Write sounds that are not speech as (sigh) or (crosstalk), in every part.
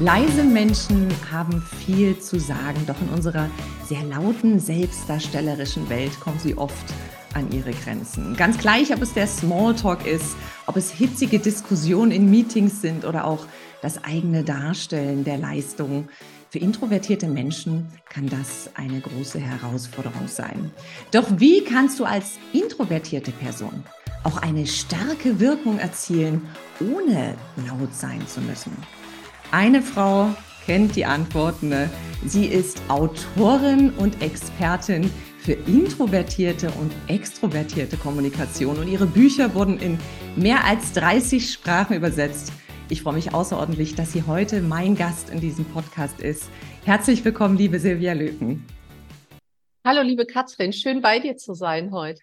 Leise Menschen haben viel zu sagen, doch in unserer sehr lauten, selbstdarstellerischen Welt kommen sie oft an ihre Grenzen. Ganz gleich, ob es der Smalltalk ist, ob es hitzige Diskussionen in Meetings sind oder auch das eigene Darstellen der Leistung. Für introvertierte Menschen kann das eine große Herausforderung sein. Doch wie kannst du als introvertierte Person auch eine starke Wirkung erzielen, ohne laut sein zu müssen? Eine Frau kennt die Antworten. Ne? Sie ist Autorin und Expertin für introvertierte und extrovertierte Kommunikation und ihre Bücher wurden in mehr als 30 Sprachen übersetzt. Ich freue mich außerordentlich, dass sie heute mein Gast in diesem Podcast ist. Herzlich willkommen, liebe Silvia Löken. Hallo, liebe Katrin, schön bei dir zu sein heute.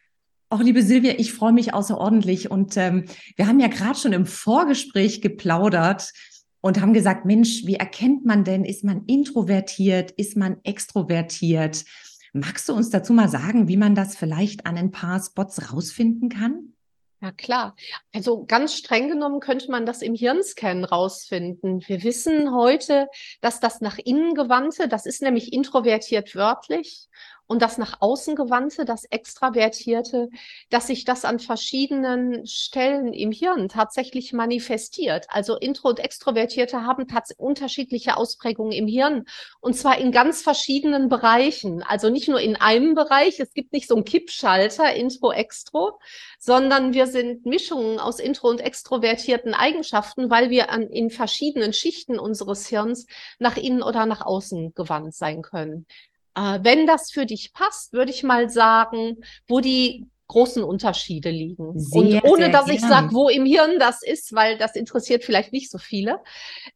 Auch liebe Silvia, ich freue mich außerordentlich und ähm, wir haben ja gerade schon im Vorgespräch geplaudert und haben gesagt, Mensch, wie erkennt man denn, ist man introvertiert, ist man extrovertiert? Magst du uns dazu mal sagen, wie man das vielleicht an ein paar Spots rausfinden kann? Ja, klar. Also ganz streng genommen könnte man das im Hirnscan rausfinden. Wir wissen heute, dass das nach innen gewandte, das ist nämlich introvertiert wörtlich und das nach außen gewandte, das extravertierte, dass sich das an verschiedenen Stellen im Hirn tatsächlich manifestiert. Also Intro- und Extrovertierte haben unterschiedliche Ausprägungen im Hirn und zwar in ganz verschiedenen Bereichen. Also nicht nur in einem Bereich. Es gibt nicht so einen Kippschalter Intro-Extro, sondern wir sind Mischungen aus Intro- und extrovertierten Eigenschaften, weil wir an, in verschiedenen Schichten unseres Hirns nach innen oder nach außen gewandt sein können. Äh, wenn das für dich passt, würde ich mal sagen, wo die großen Unterschiede liegen. Sehr, und ohne dass ich sage, wo im Hirn das ist, weil das interessiert vielleicht nicht so viele.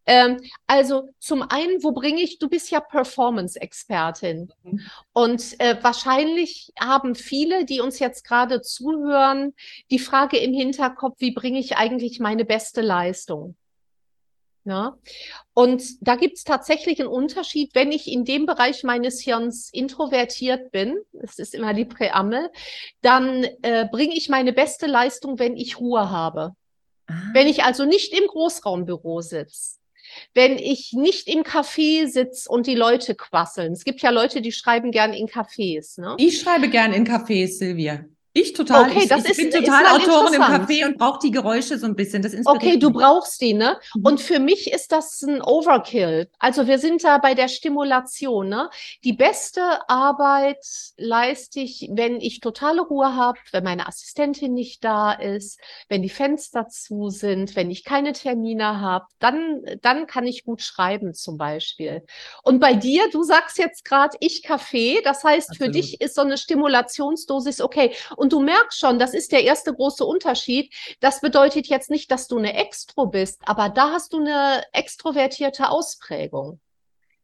Ähm, also zum einen, wo bringe ich, du bist ja Performance-Expertin. Mhm. Und äh, wahrscheinlich haben viele, die uns jetzt gerade zuhören, die Frage im Hinterkopf, wie bringe ich eigentlich meine beste Leistung? Ja? Und da gibt es tatsächlich einen Unterschied, wenn ich in dem Bereich meines Hirns introvertiert bin, das ist immer die Präambel, dann äh, bringe ich meine beste Leistung, wenn ich Ruhe habe. Ah. Wenn ich also nicht im Großraumbüro sitze. Wenn ich nicht im Café sitze und die Leute quasseln. Es gibt ja Leute, die schreiben gern in Cafés. Ne? Ich schreibe gern in Cafés, Silvia. Ich total. Okay, ich, das ich ist, bin total ist Autorin im Café und brauche die Geräusche so ein bisschen. Das okay, du brauchst die, ne? Mhm. Und für mich ist das ein Overkill. Also wir sind da bei der Stimulation, ne? Die beste Arbeit leiste ich, wenn ich totale Ruhe habe, wenn meine Assistentin nicht da ist, wenn die Fenster zu sind, wenn ich keine Termine habe, dann, dann kann ich gut schreiben zum Beispiel. Und bei dir, du sagst jetzt gerade, ich Kaffee, das heißt, Absolut. für dich ist so eine Stimulationsdosis okay. Und du merkst schon, das ist der erste große Unterschied. Das bedeutet jetzt nicht, dass du eine Extro bist, aber da hast du eine extrovertierte Ausprägung.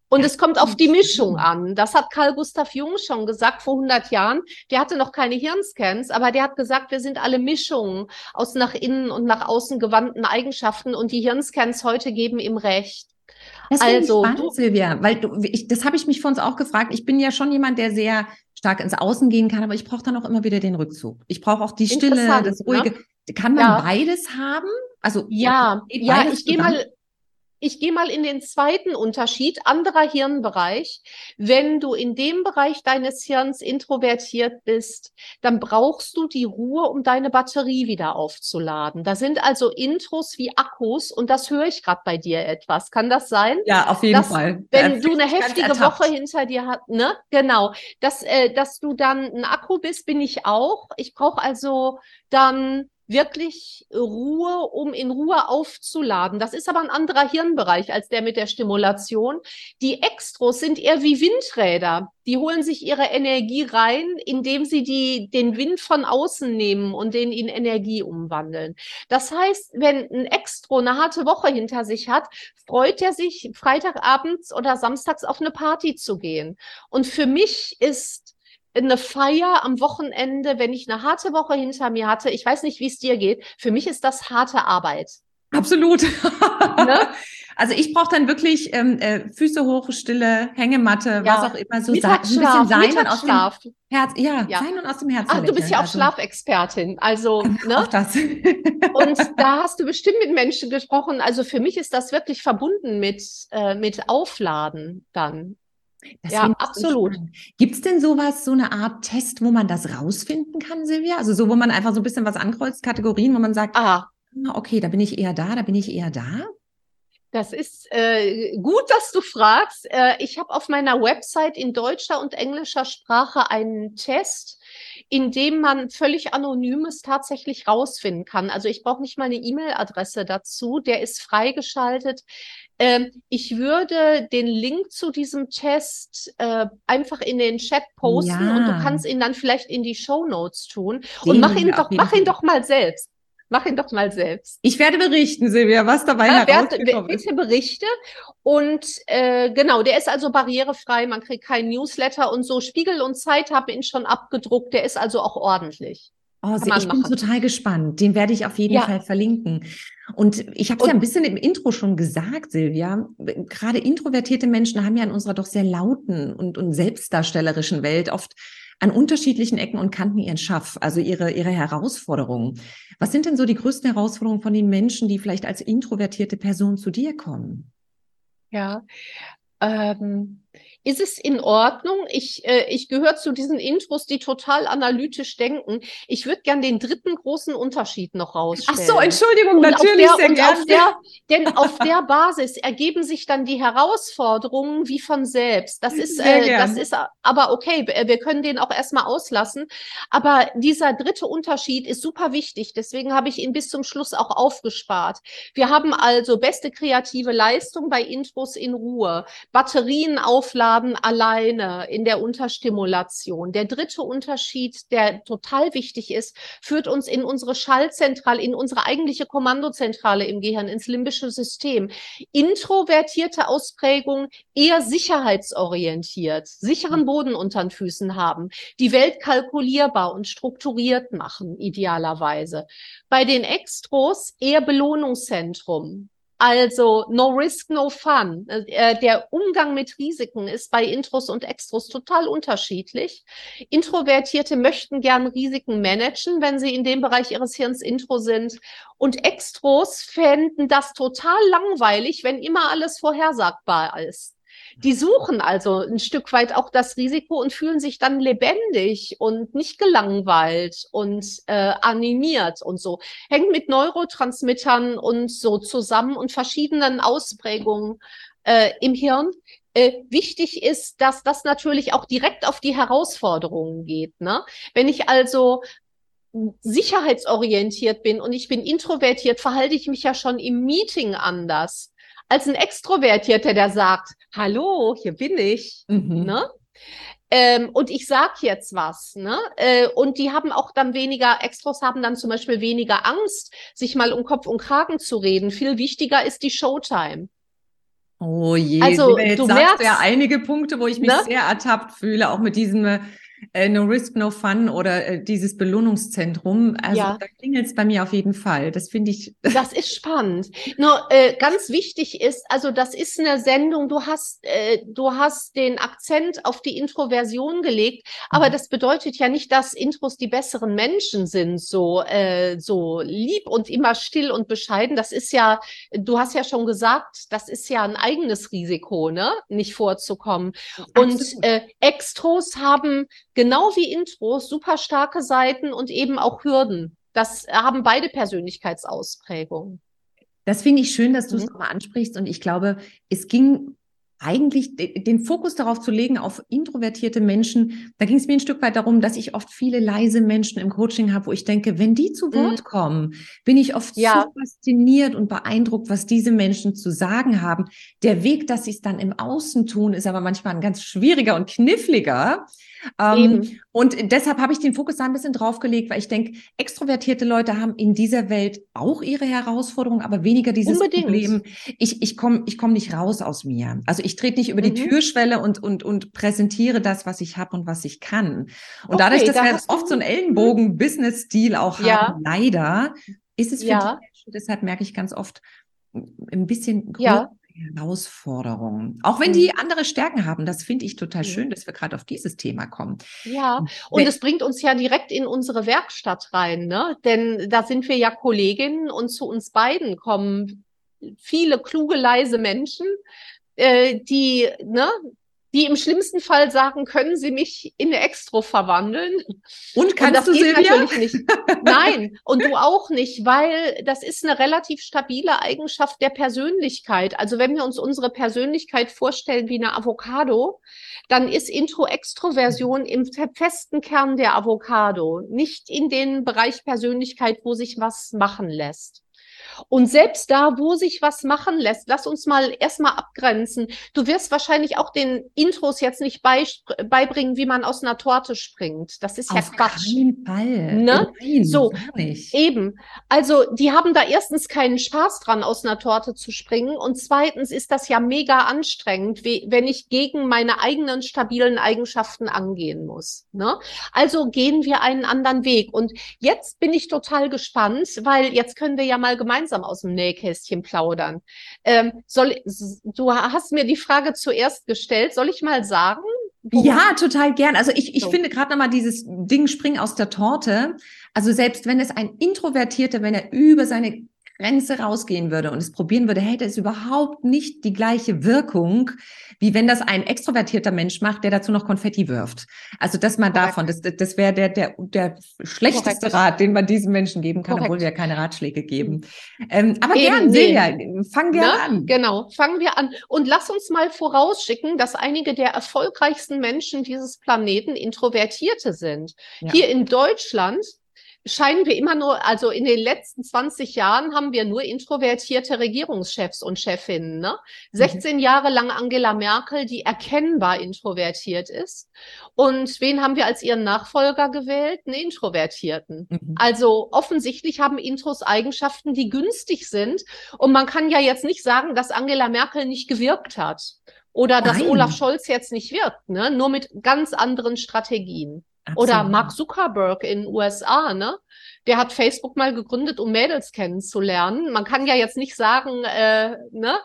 Und es kommt auf die Mischung an. Das hat Carl Gustav Jung schon gesagt vor 100 Jahren. Der hatte noch keine Hirnscans, aber der hat gesagt, wir sind alle Mischungen aus nach innen und nach außen gewandten Eigenschaften und die Hirnscans heute geben ihm recht. Das also, spannend, du, Silvia, weil du, ich, das habe ich mich vor uns auch gefragt. Ich bin ja schon jemand, der sehr stark ins Außen gehen kann, aber ich brauche dann auch immer wieder den Rückzug. Ich brauche auch die Stille, das ne? Ruhige. Ne? Kann man ja. beides haben? Also ja, ja, ich gehe mal ich gehe mal in den zweiten Unterschied, anderer Hirnbereich. Wenn du in dem Bereich deines Hirns introvertiert bist, dann brauchst du die Ruhe, um deine Batterie wieder aufzuladen. Da sind also Intros wie Akkus und das höre ich gerade bei dir etwas. Kann das sein? Ja, auf jeden dass, Fall. Wenn du eine heftige Woche hinter dir hast, ne? Genau. Dass, äh, dass du dann ein Akku bist, bin ich auch. Ich brauche also dann wirklich Ruhe, um in Ruhe aufzuladen. Das ist aber ein anderer Hirnbereich als der mit der Stimulation. Die Extros sind eher wie Windräder. Die holen sich ihre Energie rein, indem sie die, den Wind von außen nehmen und den in Energie umwandeln. Das heißt, wenn ein Extro eine harte Woche hinter sich hat, freut er sich, Freitagabends oder samstags auf eine Party zu gehen. Und für mich ist eine Feier am Wochenende, wenn ich eine harte Woche hinter mir hatte. Ich weiß nicht, wie es dir geht. Für mich ist das harte Arbeit. Absolut. Ne? (laughs) Also ich brauche dann wirklich ähm, äh, Füße hoch, Stille, Hängematte, ja. was auch immer so sein, ein bisschen sein und aus dem Herz, ja, ja, sein und aus dem Herzen. Ach, du bist ja auch also, Schlafexpertin, also ne? Auch das. (laughs) und da hast du bestimmt mit Menschen gesprochen. Also für mich ist das wirklich verbunden mit äh, mit Aufladen dann. Das ja, absolut. So Gibt es denn sowas, so eine Art Test, wo man das rausfinden kann, Silvia? Also so, wo man einfach so ein bisschen was ankreuzt, Kategorien, wo man sagt, ah, okay, da bin ich eher da, da bin ich eher da? Das ist äh, gut, dass du fragst. Äh, ich habe auf meiner Website in deutscher und englischer Sprache einen Test, in dem man völlig anonymes tatsächlich rausfinden kann. Also ich brauche nicht mal eine E-Mail-Adresse dazu. Der ist freigeschaltet. Ähm, ich würde den Link zu diesem Test äh, einfach in den Chat posten ja. und du kannst ihn dann vielleicht in die Show Notes tun. Den und mach ihn doch, mach ihn doch mal selbst. Mach ihn doch mal selbst. Ich werde berichten, Silvia, was dabei ja, herausgekommen ist. Bitte berichte. Und äh, genau, der ist also barrierefrei, man kriegt kein Newsletter und so. Spiegel und Zeit haben ihn schon abgedruckt, der ist also auch ordentlich. Oh, ich machen. bin total gespannt. Den werde ich auf jeden ja. Fall verlinken. Und ich habe es ja ein bisschen im Intro schon gesagt, Silvia. Gerade introvertierte Menschen haben ja in unserer doch sehr lauten und, und selbstdarstellerischen Welt oft an unterschiedlichen Ecken und Kanten ihren Schaff, also ihre, ihre Herausforderungen. Was sind denn so die größten Herausforderungen von den Menschen, die vielleicht als introvertierte Person zu dir kommen? Ja, ähm, ist es in Ordnung? Ich, äh, ich gehöre zu diesen Intros, die total analytisch denken. Ich würde gern den dritten großen Unterschied noch rausstellen. Ach so, Entschuldigung, und natürlich der, sehr gerne. Auf der, denn auf der Basis ergeben sich dann die Herausforderungen wie von selbst. Das ist, äh, das ist aber okay. Wir können den auch erstmal auslassen. Aber dieser dritte Unterschied ist super wichtig. Deswegen habe ich ihn bis zum Schluss auch aufgespart. Wir haben also beste kreative Leistung bei Intros in Ruhe, Batterien aufladen, haben alleine in der Unterstimulation. Der dritte Unterschied, der total wichtig ist, führt uns in unsere Schallzentrale, in unsere eigentliche Kommandozentrale im Gehirn, ins limbische System. Introvertierte Ausprägung eher sicherheitsorientiert, sicheren Boden unter den Füßen haben, die Welt kalkulierbar und strukturiert machen, idealerweise. Bei den Extros eher Belohnungszentrum, also no risk, no fun. Äh, der Umgang mit Risiken ist bei Intros und Extros total unterschiedlich. Introvertierte möchten gern Risiken managen, wenn sie in dem Bereich ihres Hirns Intro sind. Und Extros fänden das total langweilig, wenn immer alles vorhersagbar ist. Die suchen also ein Stück weit auch das Risiko und fühlen sich dann lebendig und nicht gelangweilt und äh, animiert und so. Hängt mit Neurotransmittern und so zusammen und verschiedenen Ausprägungen äh, im Hirn. Äh, wichtig ist, dass das natürlich auch direkt auf die Herausforderungen geht. Ne? Wenn ich also sicherheitsorientiert bin und ich bin introvertiert, verhalte ich mich ja schon im Meeting anders als ein Extrovertierter, der sagt, hallo, hier bin ich. Mhm. Ne? Ähm, und ich sag jetzt was, ne? Äh, und die haben auch dann weniger, Extros haben dann zum Beispiel weniger Angst, sich mal um Kopf und Kragen zu reden. Viel wichtiger ist die Showtime. Oh je, also, jetzt du merkst ja einige Punkte, wo ich mich ne? sehr ertappt fühle, auch mit diesem äh, No Risk, No Fun oder äh, dieses Belohnungszentrum. Also ja. da klingelt es bei mir auf jeden Fall. Das finde ich. (laughs) Das ist spannend. Nur äh, ganz wichtig ist, also das ist eine Sendung, du hast, äh, du hast den Akzent auf die Introversion gelegt, aber mhm. das bedeutet ja nicht, dass Intros die besseren Menschen sind, so, äh, so lieb und immer still und bescheiden. Das ist ja, du hast ja schon gesagt, das ist ja ein eigenes Risiko, ne? Nicht vorzukommen. Absolut. Und äh, Extros haben genau wie Intros super starke Seiten und eben auch Hürden. Das haben beide Persönlichkeitsausprägungen. Das finde ich schön, dass du es mhm. nochmal ansprichst. Und ich glaube, es ging eigentlich den Fokus darauf zu legen auf introvertierte Menschen, da ging es mir ein Stück weit darum, dass ich oft viele leise Menschen im Coaching habe, wo ich denke, wenn die zu Wort mhm. kommen, bin ich oft ja. so fasziniert und beeindruckt, was diese Menschen zu sagen haben. Der Weg, dass sie es dann im Außen tun, ist aber manchmal ein ganz schwieriger und kniffliger. Ähm, und deshalb habe ich den Fokus da ein bisschen draufgelegt, weil ich denke, extrovertierte Leute haben in dieser Welt auch ihre Herausforderungen, aber weniger dieses Unbedingt. Problem. Ich, ich komme ich komm nicht raus aus mir. Also ich trete nicht über mhm. die Türschwelle und, und, und präsentiere das, was ich habe und was ich kann. Und okay, dadurch, dass da wir oft so einen Ellenbogen-Business-Stil auch ja. haben, leider, ist es für ja. die Menschen, deshalb merke ich ganz oft, ein bisschen größer ja. Herausforderungen. Auch wenn die mhm. andere Stärken haben, das finde ich total schön, dass wir gerade auf dieses Thema kommen. Ja, und es bringt uns ja direkt in unsere Werkstatt rein, ne? Denn da sind wir ja Kolleginnen und zu uns beiden kommen viele kluge, leise Menschen, äh, die, ne, die im schlimmsten Fall sagen, können Sie mich in eine Extro verwandeln? Und kannst und das du geht Silvia? natürlich nicht. (laughs) Nein, und du auch nicht, weil das ist eine relativ stabile Eigenschaft der Persönlichkeit. Also wenn wir uns unsere Persönlichkeit vorstellen wie eine Avocado, dann ist Intro-Extroversion im festen Kern der Avocado, nicht in den Bereich Persönlichkeit, wo sich was machen lässt. Und selbst da, wo sich was machen lässt, lass uns mal erstmal abgrenzen. Du wirst wahrscheinlich auch den Intros jetzt nicht beibringen, wie man aus einer Torte springt. Das ist ja Auf Quatsch. Keinen Fall. Ne? Nein, so, eben. Also, die haben da erstens keinen Spaß dran, aus einer Torte zu springen. Und zweitens ist das ja mega anstrengend, wenn ich gegen meine eigenen stabilen Eigenschaften angehen muss. Ne? Also gehen wir einen anderen Weg. Und jetzt bin ich total gespannt, weil jetzt können wir ja mal gemeinsam gemeinsam aus dem Nähkästchen plaudern. Ähm, soll, du hast mir die Frage zuerst gestellt. Soll ich mal sagen? Ja, total gern. Also ich, ich so. finde gerade nochmal dieses Ding springen aus der Torte. Also selbst wenn es ein Introvertierter, wenn er über seine Grenze rausgehen würde und es probieren würde, hätte es überhaupt nicht die gleiche Wirkung, wie wenn das ein extrovertierter Mensch macht, der dazu noch Konfetti wirft. Also das mal Korrekt. davon, das, das wäre der, der, der schlechteste Korrekt. Rat, den man diesen Menschen geben kann, Korrekt. obwohl wir keine Ratschläge geben. Ähm, aber Eben, gern, Silvia, fangen wir ne? an. Genau, fangen wir an. Und lass uns mal vorausschicken, dass einige der erfolgreichsten Menschen dieses Planeten Introvertierte sind. Ja. Hier in Deutschland scheinen wir immer nur, also in den letzten 20 Jahren haben wir nur introvertierte Regierungschefs und Chefinnen. Ne? 16 mhm. Jahre lang Angela Merkel, die erkennbar introvertiert ist. Und wen haben wir als ihren Nachfolger gewählt? Einen Introvertierten. Mhm. Also offensichtlich haben Intros Eigenschaften, die günstig sind. Und man kann ja jetzt nicht sagen, dass Angela Merkel nicht gewirkt hat. Oder dass Nein. Olaf Scholz jetzt nicht wirkt, ne? nur mit ganz anderen Strategien. Absolut. Oder Mark Zuckerberg in den USA, ne? Der hat Facebook mal gegründet, um Mädels kennenzulernen. Man kann ja jetzt nicht sagen, äh, ne,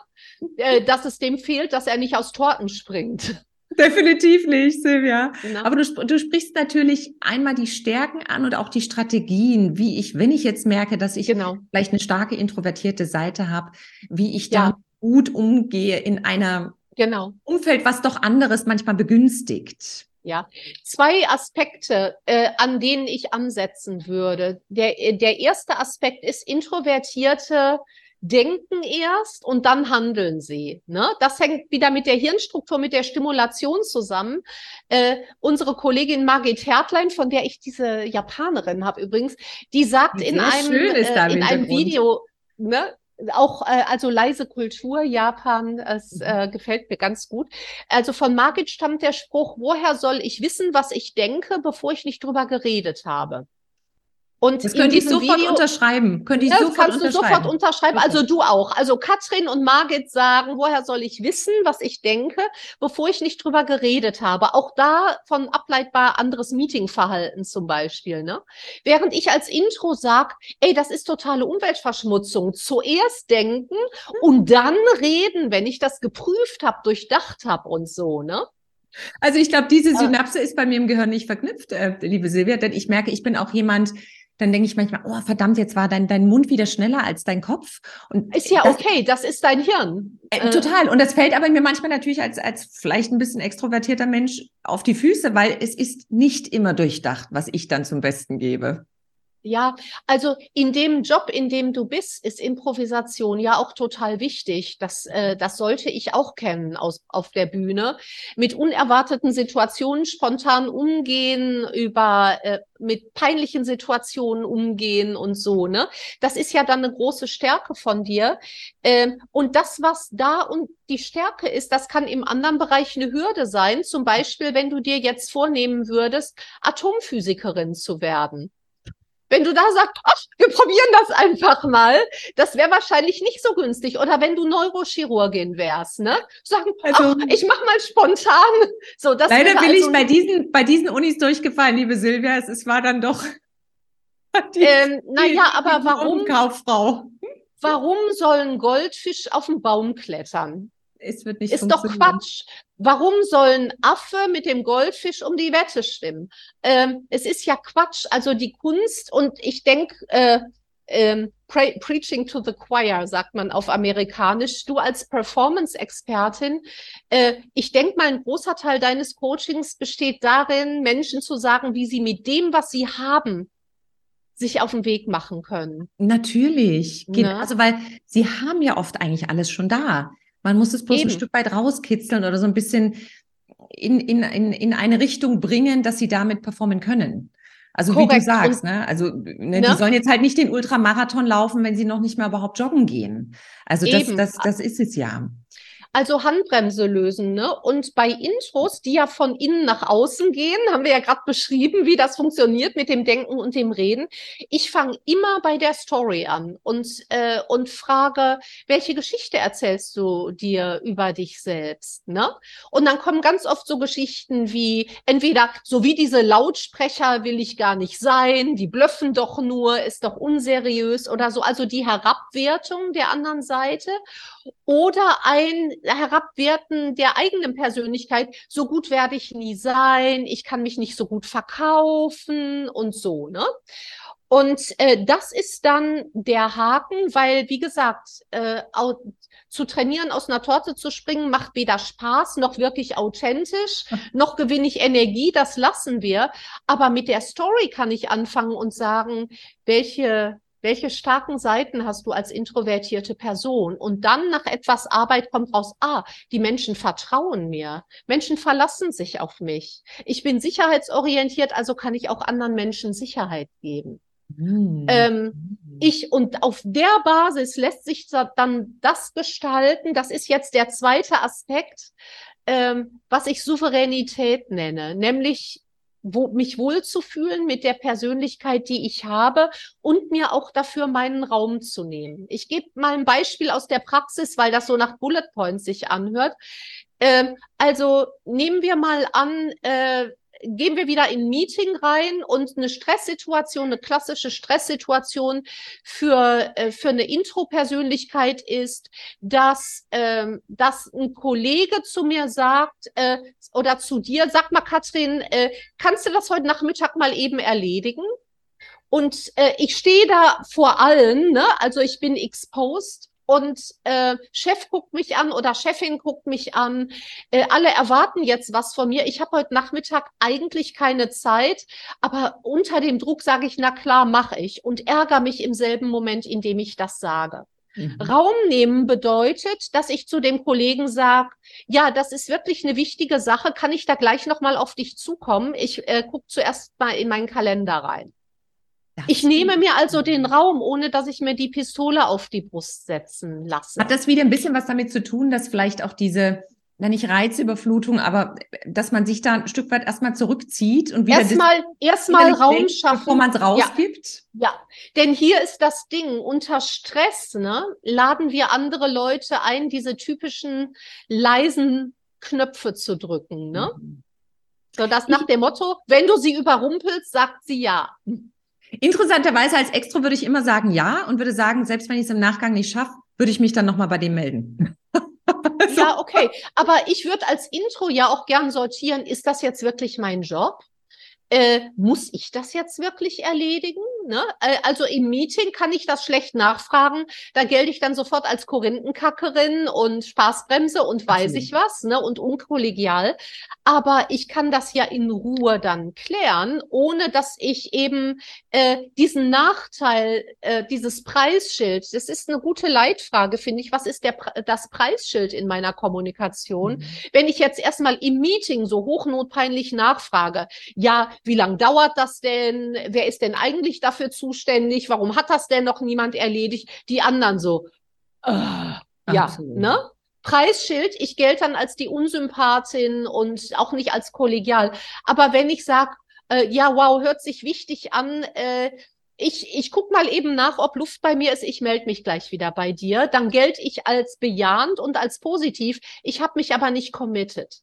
äh, dass es dem fehlt, dass er nicht aus Torten springt. (laughs) Definitiv nicht, Silvia. Genau. Aber du, du sprichst natürlich einmal die Stärken an und auch die Strategien, wie ich, wenn ich jetzt merke, dass ich genau. vielleicht eine starke introvertierte Seite habe, wie ich ja. da gut umgehe in einer genau. Umfeld, was doch anderes manchmal begünstigt. Ja, zwei Aspekte, äh, an denen ich ansetzen würde. Der, der erste Aspekt ist, Introvertierte denken erst und dann handeln sie. Ne? Das hängt wieder mit der Hirnstruktur, mit der Stimulation zusammen. Äh, unsere Kollegin Margit Hertlein, von der ich diese Japanerin habe übrigens, die sagt in einem, äh, in einem Video, ne, auch äh, also leise Kultur Japan, es mhm. äh, gefällt mir ganz gut. Also von Margit stammt der Spruch: Woher soll ich wissen, was ich denke, bevor ich nicht drüber geredet habe? Und das könnte ich sofort Video, unterschreiben. Könnte ich das sofort kannst unterschreiben. du sofort unterschreiben. Okay. Also du auch. Also Katrin und Margit sagen, woher soll ich wissen, was ich denke, bevor ich nicht drüber geredet habe. Auch da von ableitbar anderes Meetingverhalten zum Beispiel. Ne? Während ich als Intro sag, ey, das ist totale Umweltverschmutzung. Zuerst denken und dann reden, wenn ich das geprüft habe, durchdacht habe und so. Ne? Also ich glaube, diese Synapse ist bei mir im Gehirn nicht verknüpft, äh, liebe Silvia, denn ich merke, ich bin auch jemand, dann denke ich manchmal, oh verdammt, jetzt war dein, dein Mund wieder schneller als dein Kopf. Und ist ja das, okay, das ist dein Hirn. Äh, äh, total. Und das fällt aber mir manchmal natürlich als, als vielleicht ein bisschen extrovertierter Mensch auf die Füße, weil es ist nicht immer durchdacht, was ich dann zum Besten gebe. Ja, also in dem Job, in dem du bist, ist Improvisation ja auch total wichtig. Das, äh, das sollte ich auch kennen aus, auf der Bühne. Mit unerwarteten Situationen spontan umgehen, über äh, mit peinlichen Situationen umgehen und so. Ne, das ist ja dann eine große Stärke von dir. Ähm, und das, was da und die Stärke ist, das kann im anderen Bereich eine Hürde sein. Zum Beispiel, wenn du dir jetzt vornehmen würdest, Atomphysikerin zu werden. Wenn du da sagst, ach, wir probieren das einfach mal, das wäre wahrscheinlich nicht so günstig. Oder wenn du Neurochirurgin wärst, ne? Sagen, also, ach, ich mach mal spontan. So, das leider bin also ich bei diesen, bei diesen Unis durchgefallen, liebe Silvia. Es, es war dann doch. (laughs) Die, ähm, naja, aber warum? Kauffrau. Warum soll ein Goldfisch auf den Baum klettern? es wird nicht Ist doch Quatsch. Warum sollen Affe mit dem Goldfisch um die Wette schwimmen? Ähm, es ist ja Quatsch. Also die Kunst und ich denke, äh, ähm, pre Preaching to the Choir, sagt man auf Amerikanisch. Du als Performance-Expertin, äh, ich denke mal, ein großer Teil deines Coachings besteht darin, Menschen zu sagen, wie sie mit dem, was sie haben, sich auf den Weg machen können. Natürlich. Ne? Also, weil sie haben ja oft eigentlich alles schon da. Man muss es bloß Eben. ein Stück weit rauskitzeln oder so ein bisschen in, in, in, in eine Richtung bringen, dass sie damit performen können. Also Korrekt. wie du sagst, ne? Also ne, ne? die sollen jetzt halt nicht den Ultramarathon laufen, wenn sie noch nicht mal überhaupt joggen gehen. Also das, das, das ist es ja. Also Handbremse lösen, ne? Und bei Intros, die ja von innen nach außen gehen, haben wir ja gerade beschrieben, wie das funktioniert mit dem Denken und dem Reden. Ich fange immer bei der Story an und, äh, und frage, welche Geschichte erzählst du dir über dich selbst, ne? Und dann kommen ganz oft so Geschichten wie, entweder, so wie diese Lautsprecher will ich gar nicht sein, die blöffen doch nur, ist doch unseriös oder so, also die Herabwertung der anderen Seite oder ein Herabwerten der eigenen Persönlichkeit. So gut werde ich nie sein, ich kann mich nicht so gut verkaufen und so, ne? Und äh, das ist dann der Haken, weil, wie gesagt, äh, zu trainieren, aus einer Torte zu springen, macht weder Spaß noch wirklich authentisch, (laughs) noch gewinne ich Energie, das lassen wir. Aber mit der Story kann ich anfangen und sagen, welche welche starken Seiten hast du als introvertierte Person? Und dann nach etwas Arbeit kommt raus, ah, die Menschen vertrauen mir. Menschen verlassen sich auf mich. Ich bin sicherheitsorientiert, also kann ich auch anderen Menschen Sicherheit geben. Mhm. Ähm, ich und auf der Basis lässt sich dann das gestalten. Das ist jetzt der zweite Aspekt, ähm, was ich Souveränität nenne, nämlich wo, mich wohlzufühlen mit der Persönlichkeit, die ich habe und mir auch dafür meinen Raum zu nehmen. Ich gebe mal ein Beispiel aus der Praxis, weil das so nach Bullet Points sich anhört. Ähm, also nehmen wir mal an, äh, gehen wir wieder in ein Meeting rein und eine Stresssituation, eine klassische Stresssituation für, äh, für eine Intro-Persönlichkeit ist, dass, ähm, dass ein Kollege zu mir sagt äh, oder zu dir, sag mal, Katrin, äh, kannst du das heute Nachmittag mal eben erledigen? Und äh, ich stehe da vor allen, ne? also ich bin exposed und äh, Chef guckt mich an oder Chefin guckt mich an. Äh, alle erwarten jetzt was von mir. Ich habe heute Nachmittag eigentlich keine Zeit, aber unter dem Druck sage ich, na klar, mache ich und ärgere mich im selben Moment, in dem ich das sage. Mhm. Raum nehmen bedeutet, dass ich zu dem Kollegen sage, ja, das ist wirklich eine wichtige Sache, kann ich da gleich nochmal auf dich zukommen? Ich äh, gucke zuerst mal in meinen Kalender rein. Das ich nehme mir also den Raum, ohne dass ich mir die Pistole auf die Brust setzen lasse. Hat das wieder ein bisschen was damit zu tun, dass vielleicht auch diese, na nicht Reizüberflutung, aber dass man sich da ein Stück weit erstmal zurückzieht und wieder erstmal erstmal Raum denkt, schaffen, bevor man es rausgibt? Ja. ja, denn hier ist das Ding, unter Stress, ne, laden wir andere Leute ein, diese typischen leisen Knöpfe zu drücken, ne? Mhm. So das nach dem Motto, wenn du sie überrumpelst, sagt sie ja. Interessanterweise als Extro würde ich immer sagen ja und würde sagen, selbst wenn ich es im Nachgang nicht schaffe, würde ich mich dann nochmal bei dem melden. (laughs) so. Ja, okay. Aber ich würde als Intro ja auch gern sortieren, ist das jetzt wirklich mein Job? Äh, muss ich das jetzt wirklich erledigen? Ne? Äh, also im Meeting kann ich das schlecht nachfragen. Da gelte ich dann sofort als Korinthenkackerin und Spaßbremse und weiß Absolut. ich was, ne? Und unkollegial. Aber ich kann das ja in Ruhe dann klären, ohne dass ich eben äh, diesen Nachteil, äh, dieses Preisschild, das ist eine gute Leitfrage, finde ich. Was ist der, das Preisschild in meiner Kommunikation? Mhm. Wenn ich jetzt erstmal im Meeting so hochnotpeinlich nachfrage, ja, wie lange dauert das denn? Wer ist denn eigentlich dafür zuständig? Warum hat das denn noch niemand erledigt? Die anderen so, äh, ja, ne? Preisschild, ich gelte dann als die Unsympathin und auch nicht als kollegial. Aber wenn ich sage, äh, ja, wow, hört sich wichtig an, äh, ich, ich guck mal eben nach, ob Luft bei mir ist. Ich melde mich gleich wieder bei dir. Dann gelte ich als bejahend und als positiv. Ich habe mich aber nicht committed.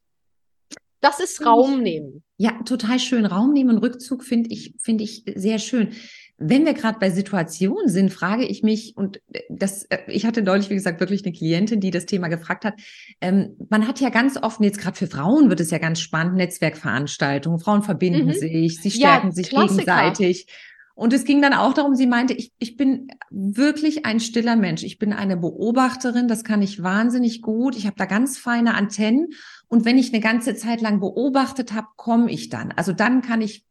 Das ist Raum nehmen. Ja, total schön. Raum nehmen und Rückzug finde ich, finde ich sehr schön. Wenn wir gerade bei Situationen sind, frage ich mich, und das, äh, ich hatte neulich, wie gesagt, wirklich eine Klientin, die das Thema gefragt hat. Ähm, man hat ja ganz oft, jetzt gerade für Frauen wird es ja ganz spannend, Netzwerkveranstaltungen. Frauen verbinden mhm. sich, sie stärken ja, sich Klassiker. gegenseitig. Und es ging dann auch darum, sie meinte, ich, ich bin wirklich ein stiller Mensch. Ich bin eine Beobachterin, das kann ich wahnsinnig gut. Ich habe da ganz feine Antennen. Und wenn ich eine ganze Zeit lang beobachtet habe, komme ich dann. Also dann kann ich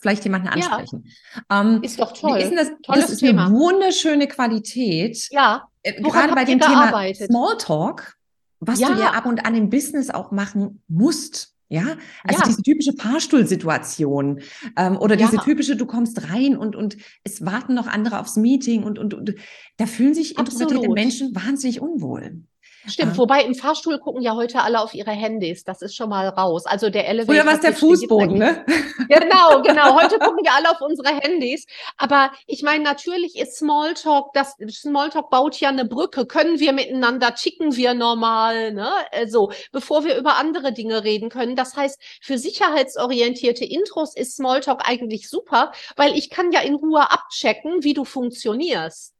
vielleicht jemanden ansprechen. Ja, ähm, ist doch toll. Ist das, Tolles das ist Thema. eine wunderschöne Qualität. Ja. Äh, gerade bei dem Thema Smalltalk, was ja. du ja ab und an im Business auch machen musst. Ja, also ja. diese typische Fahrstuhlsituation ähm, oder ja. diese typische, du kommst rein und, und es warten noch andere aufs Meeting und, und, und da fühlen sich introvertierte Menschen wahnsinnig unwohl. Stimmt, ja. wobei im Fahrstuhl gucken ja heute alle auf ihre Handys. Das ist schon mal raus. Also der Elevator. Früher war es der Fußboden, ne? Genau, genau. Heute gucken wir alle auf unsere Handys. Aber ich meine, natürlich ist Smalltalk, das Smalltalk baut ja eine Brücke. Können wir miteinander, chicken wir normal, ne? Also, bevor wir über andere Dinge reden können. Das heißt, für sicherheitsorientierte Intros ist Smalltalk eigentlich super, weil ich kann ja in Ruhe abchecken, wie du funktionierst.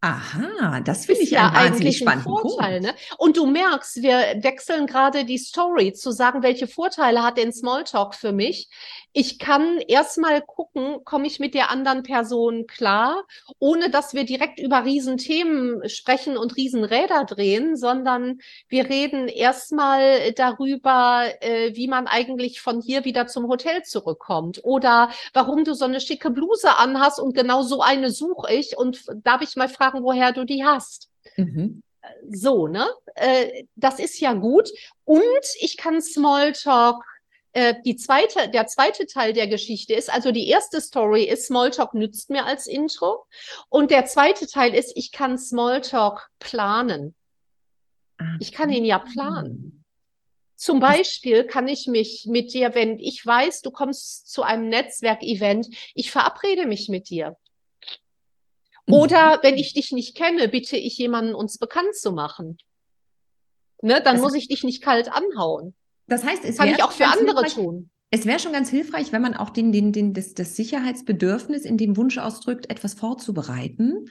Aha, das finde ich ja eigentlich ein Vorteil. Ne? Und du merkst, wir wechseln gerade die Story zu sagen, welche Vorteile hat denn Smalltalk für mich? Ich kann erstmal gucken, komme ich mit der anderen Person klar, ohne dass wir direkt über Riesenthemen sprechen und Riesenräder drehen, sondern wir reden erstmal darüber, äh, wie man eigentlich von hier wieder zum Hotel zurückkommt oder warum du so eine schicke Bluse anhast und genau so eine suche ich und darf ich mal fragen, woher du die hast. Mhm so, ne? Äh, das ist ja gut. Und ich kann Smalltalk äh, die zweite, der zweite Teil der Geschichte ist, also die erste Story ist, Smalltalk nützt mir als Intro. Und der zweite Teil ist, ich kann Smalltalk planen. Ich kann ihn ja planen. Zum Beispiel kann ich mich mit dir, wenn ich weiß, du kommst zu einem Netzwerkevent, ich verabrede mich mit dir. Oder wenn ich dich nicht kenne, bitte ich jemanden, uns bekannt zu machen. Ne, dann muss ich dich nicht kalt anhauen. Das heißt, es kann ich auch für andere tun. Es wäre schon ganz hilfreich, wenn man auch den, den, den, das, das Sicherheitsbedürfnis in dem Wunsch ausdrückt, etwas vorzubereiten,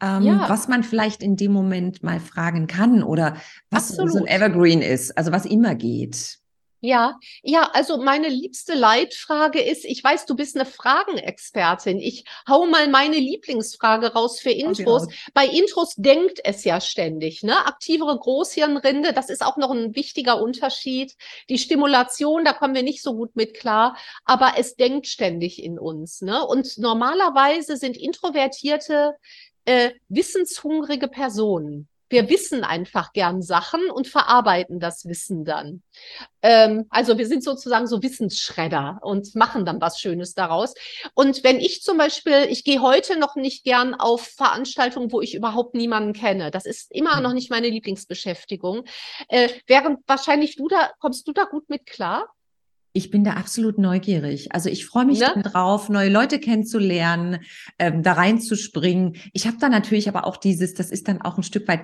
ähm, ja. was man vielleicht in dem Moment mal fragen kann oder was Absolut. so ein Evergreen ist, also was immer geht. Ja, ja, also meine liebste Leitfrage ist, ich weiß, du bist eine Fragenexpertin. Ich hau mal meine Lieblingsfrage raus für Intros. Okay, Bei Intros denkt es ja ständig, ne? Aktivere Großhirnrinde, das ist auch noch ein wichtiger Unterschied. Die Stimulation, da kommen wir nicht so gut mit klar, aber es denkt ständig in uns, ne? Und normalerweise sind introvertierte, äh, wissenshungrige Personen. Wir wissen einfach gern Sachen und verarbeiten das Wissen dann. Ähm, also wir sind sozusagen so Wissensschredder und machen dann was Schönes daraus. Und wenn ich zum Beispiel, ich gehe heute noch nicht gern auf Veranstaltungen, wo ich überhaupt niemanden kenne. Das ist immer mhm. noch nicht meine Lieblingsbeschäftigung. Äh, während wahrscheinlich du da, kommst du da gut mit klar? Ich bin da absolut neugierig. Also ich freue mich ne? drauf, neue Leute kennenzulernen, ähm, da reinzuspringen. Ich habe da natürlich aber auch dieses, das ist dann auch ein Stück weit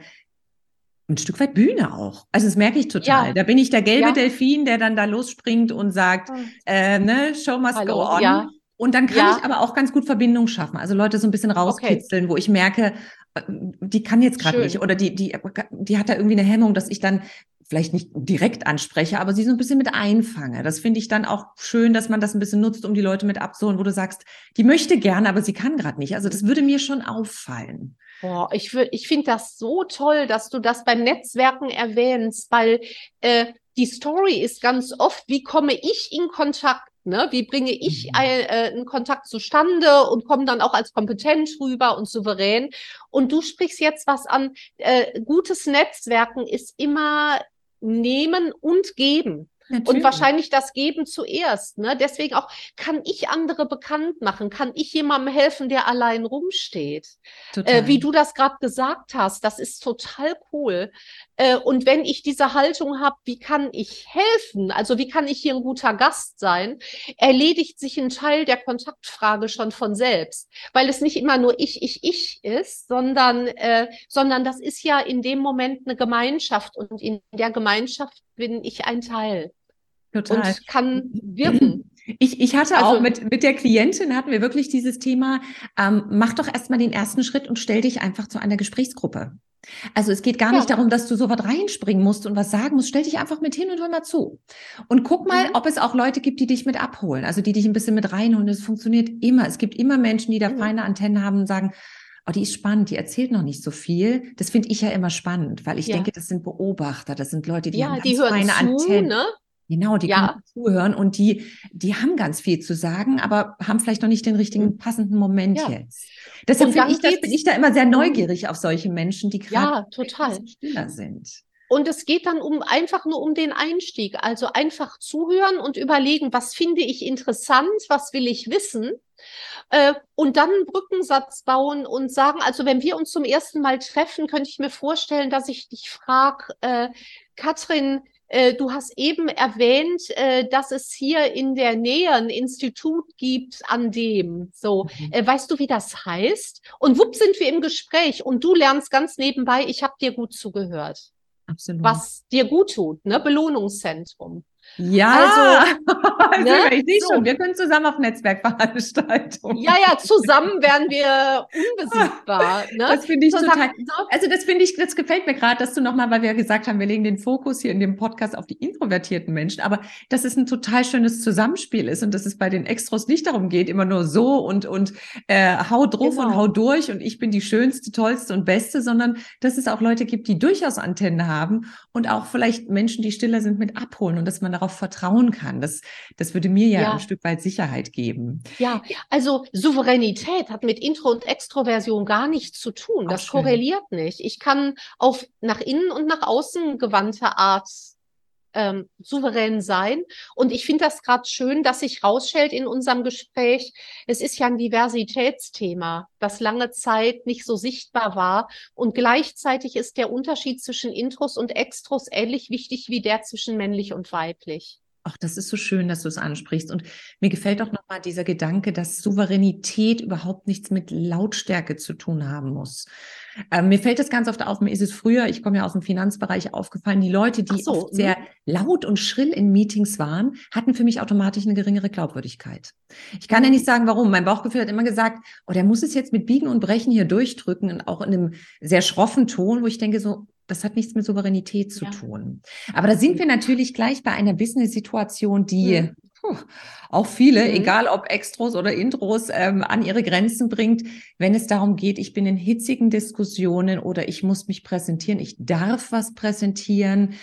ein Stück weit Bühne auch. Also das merke ich total. Ja. Da bin ich der gelbe ja. Delfin, der dann da losspringt und sagt, hm. äh, ne, Show must Hallo, go on. Ja. Und dann kann ja. ich aber auch ganz gut Verbindung schaffen. Also Leute so ein bisschen rauskitzeln, okay. wo ich merke, äh, die kann jetzt gerade nicht oder die, die, die hat da irgendwie eine Hemmung, dass ich dann vielleicht nicht direkt anspreche, aber sie so ein bisschen mit einfange. Das finde ich dann auch schön, dass man das ein bisschen nutzt, um die Leute mit abzuholen, wo du sagst, die möchte gerne, aber sie kann gerade nicht. Also das würde mir schon auffallen. Boah, ich, ich finde das so toll, dass du das beim Netzwerken erwähnst, weil äh, die Story ist ganz oft, wie komme ich in Kontakt Ne? Wie bringe ich mhm. ein, äh, einen Kontakt zustande und komme dann auch als kompetent rüber und souverän? Und du sprichst jetzt was an. Äh, gutes Netzwerken ist immer nehmen und geben. Natürlich. Und wahrscheinlich das Geben zuerst. Ne? Deswegen auch, kann ich andere bekannt machen? Kann ich jemandem helfen, der allein rumsteht? Äh, wie du das gerade gesagt hast, das ist total cool. Äh, und wenn ich diese Haltung habe, wie kann ich helfen? Also wie kann ich hier ein guter Gast sein? Erledigt sich ein Teil der Kontaktfrage schon von selbst, weil es nicht immer nur ich, ich, ich ist, sondern, äh, sondern das ist ja in dem Moment eine Gemeinschaft und in der Gemeinschaft bin ich ein Teil. Total. Und kann wirken. (clears throat) Ich, ich hatte also, auch mit, mit der Klientin hatten wir wirklich dieses Thema, ähm, mach doch erstmal den ersten Schritt und stell dich einfach zu einer Gesprächsgruppe. Also es geht gar ja. nicht darum, dass du so was reinspringen musst und was sagen musst. Stell dich einfach mit hin und hör mal zu. Und guck mal, mhm. ob es auch Leute gibt, die dich mit abholen, also die dich ein bisschen mit reinholen. Das funktioniert immer. Es gibt immer Menschen, die da mhm. feine Antennen haben und sagen, oh, die ist spannend, die erzählt noch nicht so viel. Das finde ich ja immer spannend, weil ich ja. denke, das sind Beobachter, das sind Leute, die ja, haben die hören zu, Antennen. Ne? Genau, die ja. können zuhören und die, die haben ganz viel zu sagen, aber haben vielleicht noch nicht den richtigen mhm. passenden Moment ja. jetzt. Deshalb bin ich, das, bin ich da immer sehr neugierig auf solche Menschen, die gerade ja, total stiller sind. Und es geht dann um einfach nur um den Einstieg, also einfach zuhören und überlegen, was finde ich interessant, was will ich wissen äh, und dann einen Brückensatz bauen und sagen, also wenn wir uns zum ersten Mal treffen, könnte ich mir vorstellen, dass ich dich frage, äh, Katrin, äh, du hast eben erwähnt, äh, dass es hier in der Nähe ein Institut gibt an dem. So, mhm. Äh, weißt du, wie das heißt? Und wupp sind wir im Gespräch und du lernst ganz nebenbei, ich habe dir gut zugehört. Absolut. Was dir gut tut, ne? Belohnungszentrum. Ja, also, (laughs) ne? ich sehe so. schon, wir können zusammen auf Netzwerkveranstaltungen. Ja, ja, zusammen werden wir (laughs) unbesiegbar. Ne? Das finde ich zusammen. total. Also das finde ich, das gefällt mir gerade, dass du nochmal, weil wir gesagt haben, wir legen den Fokus hier in dem Podcast auf die introvertierten Menschen, aber dass es ein total schönes Zusammenspiel ist und dass es bei den Extros nicht darum geht, immer nur so und und äh, hau drauf genau. und hau durch und ich bin die schönste, tollste und beste, sondern dass es auch Leute gibt, die durchaus Antennen haben und auch vielleicht Menschen, die stiller sind, mit abholen und dass man darauf vertrauen kann. Das, das würde mir ja, ja, ein Stück weit Sicherheit geben. Ja, also Souveränität hat mit Intro und Extroversion gar nichts zu tun. Das korreliert nicht. Ich kann auf nach innen und nach außen gewandte Art ähm, souverän sein. Und ich finde das gerade schön, dass sich rausstellt in unserem Gespräch, es ist ja ein Diversitätsthema, das lange Zeit nicht so sichtbar war. Und gleichzeitig ist der Unterschied zwischen Intros und Extros ähnlich wichtig wie der zwischen männlich und weiblich. Ach, das ist so schön, dass du es ansprichst. Und mir gefällt auch nochmal dieser Gedanke, dass Souveränität überhaupt nichts mit Lautstärke zu tun haben muss. Ähm, mir fällt das ganz oft auf, mir ist es früher, ich komme ja aus dem Finanzbereich, aufgefallen, die Leute, die so, oft sehr mhm. laut und schrill in Meetings waren, hatten für mich automatisch eine geringere Glaubwürdigkeit. Ich kann ja nicht sagen, warum. Mein Bauchgefühl hat immer gesagt, oh, der muss es jetzt mit Biegen und Brechen hier durchdrücken und auch in einem sehr schroffen Ton, wo ich denke so, das hat nichts mit Souveränität zu ja. tun. Aber da sind wir natürlich gleich bei einer Business-Situation, die mhm. puh, auch viele, mhm. egal ob Extros oder Intros, ähm, an ihre Grenzen bringt, wenn es darum geht, ich bin in hitzigen Diskussionen oder ich muss mich präsentieren, ich darf was präsentieren.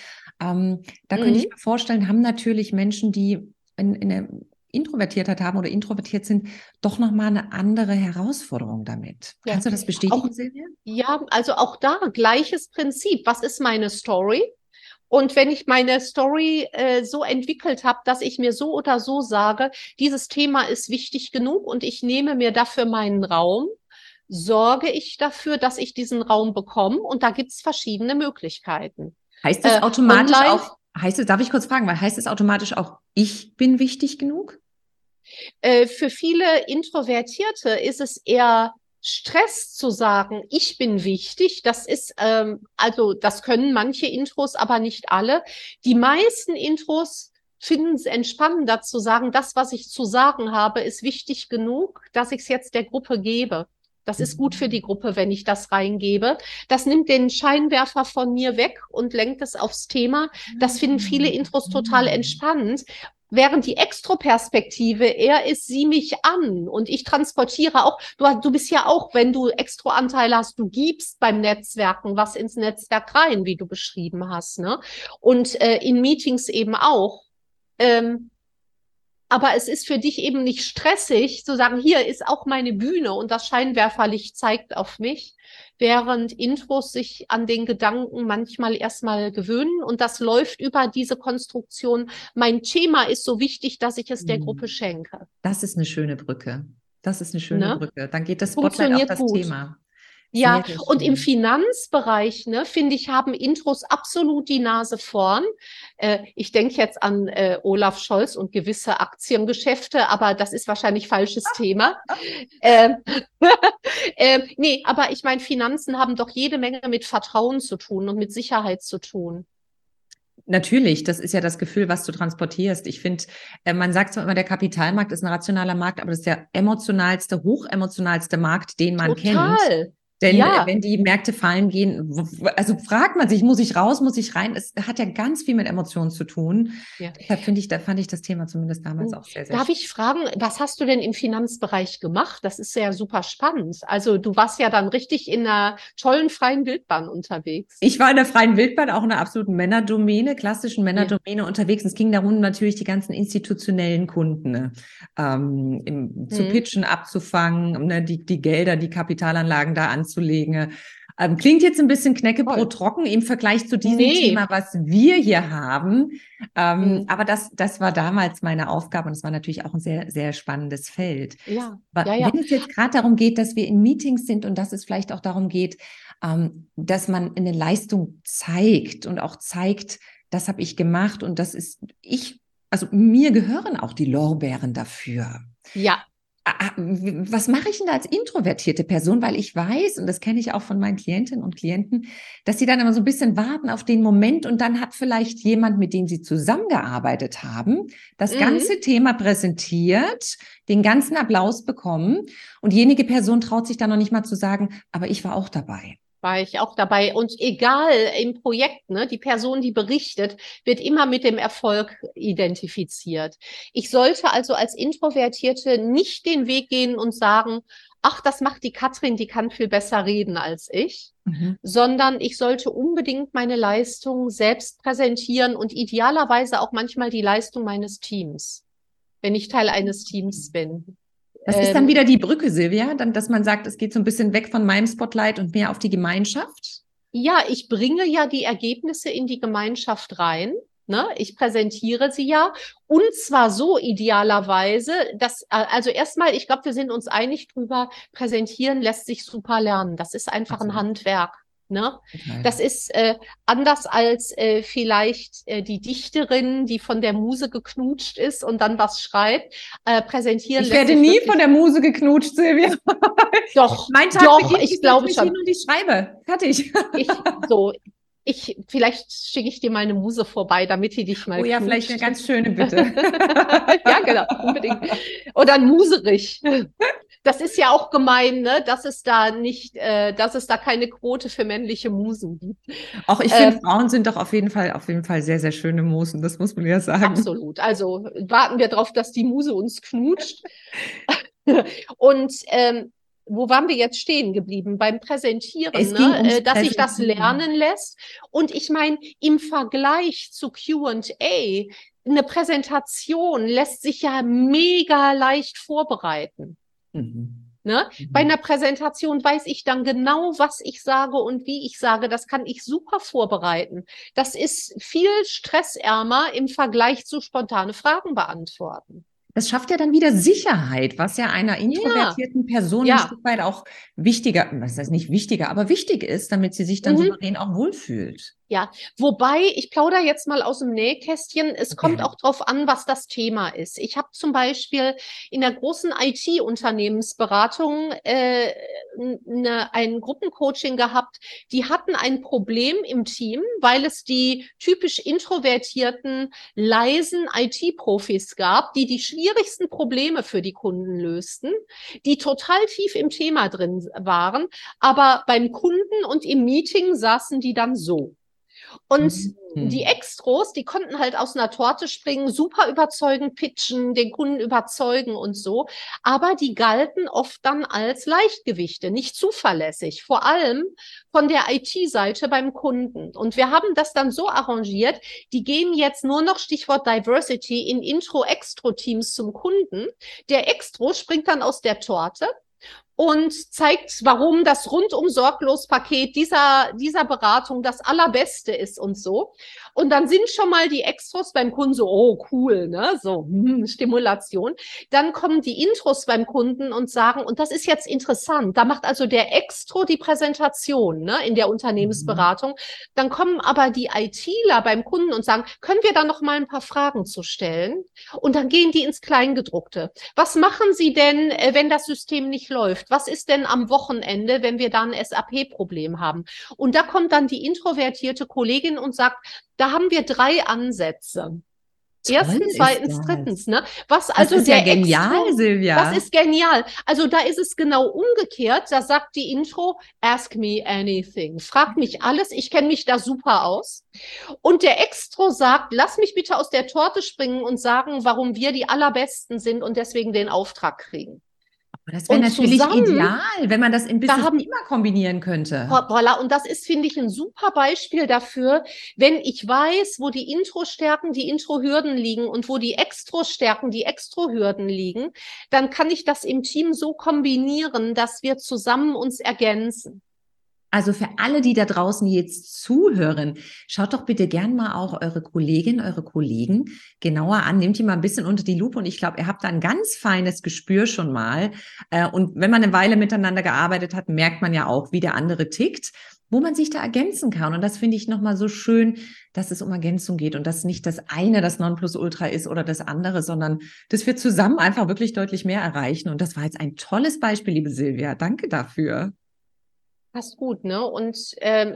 Ähm, da mhm. könnte ich mhm. mir vorstellen, haben natürlich Menschen, die in, in einer Introvertiertheit haben oder introvertiert sind, doch nochmal eine andere Herausforderung damit. Ja. Kannst du das bestätigen, auch, Silvia? Ja, also auch da gleiches Prinzip. Was ist meine Story? Und wenn ich meine Story äh, so entwickelt habe, dass ich mir so oder so sage, dieses Thema ist wichtig genug und ich nehme mir dafür meinen Raum, sorge ich dafür, dass ich diesen Raum bekomme. Und da gibt es verschiedene Möglichkeiten. Heißt das äh, automatisch äh, auch, heißt es, darf ich kurz fragen, weil heißt es automatisch auch, ich bin wichtig genug? Äh, für viele Introvertierte ist es eher Stress zu sagen, ich bin wichtig. Das ist, ähm, also das können manche Intros, aber nicht alle. Die meisten Intros finden es entspannender zu sagen, das, was ich zu sagen habe, ist wichtig genug, dass ich es jetzt der Gruppe gebe. Das ist gut für die Gruppe, wenn ich das reingebe. Das nimmt den Scheinwerfer von mir weg und lenkt es aufs Thema. Das finden viele Intros total entspannend. Während die Extroperspektive eher ist, sieh mich an und ich transportiere auch, du, du bist ja auch, wenn du Extroanteile hast, du gibst beim Netzwerken was ins Netzwerk rein, wie du beschrieben hast. Ne? Und äh, in Meetings eben auch. Ähm, aber es ist für dich eben nicht stressig zu sagen, hier ist auch meine Bühne und das Scheinwerferlicht zeigt auf mich, während Intros sich an den Gedanken manchmal erstmal gewöhnen und das läuft über diese Konstruktion. Mein Thema ist so wichtig, dass ich es der mhm. Gruppe schenke. Das ist eine schöne Brücke. Das ist eine schöne ne? Brücke. Dann geht das Spotlight auf das gut. Thema. Ja, und im Finanzbereich, ne, finde ich, haben Intros absolut die Nase vorn. Äh, ich denke jetzt an äh, Olaf Scholz und gewisse Aktiengeschäfte, aber das ist wahrscheinlich falsches (laughs) Thema. äh, (laughs) äh, nee, aber ich meine, Finanzen haben doch jede Menge mit Vertrauen zu tun und mit Sicherheit zu tun. Natürlich, das ist ja das Gefühl, was du transportierst. Ich finde, äh, man sagt zwar immer, der Kapitalmarkt ist ein rationaler Markt, aber das ist der emotionalste, hochemotionalste Markt, den man Total. kennt. Denn ja. wenn die Märkte fallen gehen, also fragt man sich, muss ich raus, muss ich rein? Es hat ja ganz viel mit Emotionen zu tun. Ja. Deshalb finde ich, da fand ich das Thema zumindest damals auch sehr, sehr Darf ich fragen, was hast du denn im Finanzbereich gemacht? Das ist ja super spannend. Also du warst ja dann richtig in einer tollen freien Wildbahn unterwegs. Ich war in der freien Wildbahn, auch in einer absoluten Männerdomäne, klassischen Männerdomäne ja. unterwegs. Es ging darum, natürlich die ganzen institutionellen Kunden ne, ähm, im, zu hm. pitchen, abzufangen, ne, die, die Gelder, die Kapitalanlagen da anzulegen. Ähm, klingt jetzt ein bisschen Knäckebrot trocken im Vergleich zu diesem nee. Thema, was wir hier haben. Ähm, mhm. Aber das, das war damals meine Aufgabe und es war natürlich auch ein sehr, sehr spannendes Feld. Ja. Aber ja, ja. wenn es jetzt gerade darum geht, dass wir in Meetings sind und dass es vielleicht auch darum geht, ähm, dass man eine Leistung zeigt und auch zeigt, das habe ich gemacht und das ist ich, also mir gehören auch die Lorbeeren dafür. Ja. Was mache ich denn da als introvertierte Person? Weil ich weiß, und das kenne ich auch von meinen Klientinnen und Klienten, dass sie dann immer so ein bisschen warten auf den Moment und dann hat vielleicht jemand, mit dem sie zusammengearbeitet haben, das mhm. ganze Thema präsentiert, den ganzen Applaus bekommen und diejenige Person traut sich dann noch nicht mal zu sagen, aber ich war auch dabei war ich auch dabei. Und egal im Projekt, ne, die Person, die berichtet, wird immer mit dem Erfolg identifiziert. Ich sollte also als Introvertierte nicht den Weg gehen und sagen, ach, das macht die Katrin, die kann viel besser reden als ich, mhm. sondern ich sollte unbedingt meine Leistung selbst präsentieren und idealerweise auch manchmal die Leistung meines Teams, wenn ich Teil eines Teams bin. Das ist dann ähm, wieder die Brücke, Silvia, dann, dass man sagt, es geht so ein bisschen weg von meinem Spotlight und mehr auf die Gemeinschaft. Ja, ich bringe ja die Ergebnisse in die Gemeinschaft rein. Ne? Ich präsentiere sie ja und zwar so idealerweise, dass also erstmal, ich glaube, wir sind uns einig drüber, präsentieren lässt sich super lernen. Das ist einfach ein Handwerk. Ne? Das ist äh, anders als äh, vielleicht äh, die Dichterin, die von der Muse geknutscht ist und dann was schreibt, äh, präsentieren. Ich werde nie von der Muse geknutscht, Silvia. (laughs) Doch, mein Tag doch, beginnt, ich glaube schon. Und ich schreibe. Fertig. Ich, so, ich, vielleicht schicke ich dir mal eine Muse vorbei, damit die dich mal. Oh ja, knutscht. vielleicht eine ganz schöne, bitte. (laughs) ja, genau, unbedingt. Oder ein Muserich das ist ja auch gemein, ne? dass es da nicht, äh, dass es da keine Quote für männliche Musen gibt. Auch ich finde, äh, Frauen sind doch auf jeden Fall, auf jeden Fall sehr, sehr schöne Musen, das muss man ja sagen. Absolut. Also warten wir darauf, dass die Muse uns knutscht. (laughs) Und ähm, wo waren wir jetzt stehen geblieben? Beim Präsentieren, ne? Äh, dass sich das lernen lässt. Und ich meine, im Vergleich zu QA, eine Präsentation lässt sich ja mega leicht vorbereiten. Mhm. Ne? Mhm. Bei einer Präsentation weiß ich dann genau, was ich sage und wie ich sage. Das kann ich super vorbereiten. Das ist viel stressärmer im Vergleich zu spontane Fragen beantworten. Das schafft ja dann wieder Sicherheit, was ja einer introvertierten ja. Person ja. ein Stück weit auch wichtiger, was heißt nicht wichtiger, aber wichtig ist, damit sie sich dann mhm. souverän auch wohlfühlt. Ja, wobei, ich plaudere jetzt mal aus dem Nähkästchen, es kommt auch darauf an, was das Thema ist. Ich habe zum Beispiel in der großen IT-Unternehmensberatung äh, ne, ein Gruppencoaching gehabt, die hatten ein Problem im Team, weil es die typisch introvertierten, leisen IT-Profis gab, die die schwierigsten Probleme für die Kunden lösten, die total tief im Thema drin waren, aber beim Kunden und im Meeting saßen die dann so. Und mhm. die Extros, die konnten halt aus einer Torte springen, super überzeugen, pitchen, den Kunden überzeugen und so. Aber die galten oft dann als Leichtgewichte, nicht zuverlässig, vor allem von der IT-Seite beim Kunden. Und wir haben das dann so arrangiert, die gehen jetzt nur noch Stichwort Diversity in Intro-Extro-Teams zum Kunden. Der Extro springt dann aus der Torte und zeigt, warum das rundum sorglos Paket dieser, dieser Beratung das allerbeste ist und so. Und dann sind schon mal die Extros beim Kunden so, oh cool, ne, so hm, Stimulation. Dann kommen die Intros beim Kunden und sagen, und das ist jetzt interessant, da macht also der Extro die Präsentation, ne, in der Unternehmensberatung. Mhm. Dann kommen aber die ITler beim Kunden und sagen, können wir da noch mal ein paar Fragen zu stellen? Und dann gehen die ins Kleingedruckte. Was machen Sie denn, äh, wenn das System nicht läuft? läuft. Was ist denn am Wochenende, wenn wir da ein SAP-Problem haben? Und da kommt dann die introvertierte Kollegin und sagt, da haben wir drei Ansätze. Erstens, zweitens, drittens, ne? Was also das ist der ja genial, Extro, Silvia. Das ist genial. Also da ist es genau umgekehrt. Da sagt die Intro, ask me anything. Frag mich alles. Ich kenne mich da super aus. Und der Extro sagt, lass mich bitte aus der Torte springen und sagen, warum wir die allerbesten sind und deswegen den Auftrag kriegen. Das wäre natürlich zusammen, ideal, wenn man das im Business haben, immer kombinieren könnte. Voilà, und das ist, finde ich, ein super Beispiel dafür, wenn ich weiß, wo die Intro-Stärken, die Intro-Hürden liegen und wo die Extro-Stärken, die Extro-Hürden liegen, dann kann ich das im Team so kombinieren, dass wir zusammen uns ergänzen. Also für alle, die da draußen jetzt zuhören, schaut doch bitte gern mal auch eure Kolleginnen, eure Kollegen genauer an. Nehmt die mal ein bisschen unter die Lupe und ich glaube, ihr habt da ein ganz feines Gespür schon mal. Äh, und wenn man eine Weile miteinander gearbeitet hat, merkt man ja auch, wie der andere tickt, wo man sich da ergänzen kann. Und das finde ich nochmal so schön, dass es um Ergänzung geht und dass nicht das eine das Nonplusultra ist oder das andere, sondern dass wir zusammen einfach wirklich deutlich mehr erreichen. Und das war jetzt ein tolles Beispiel, liebe Silvia. Danke dafür. Passt gut, ne? Und ähm,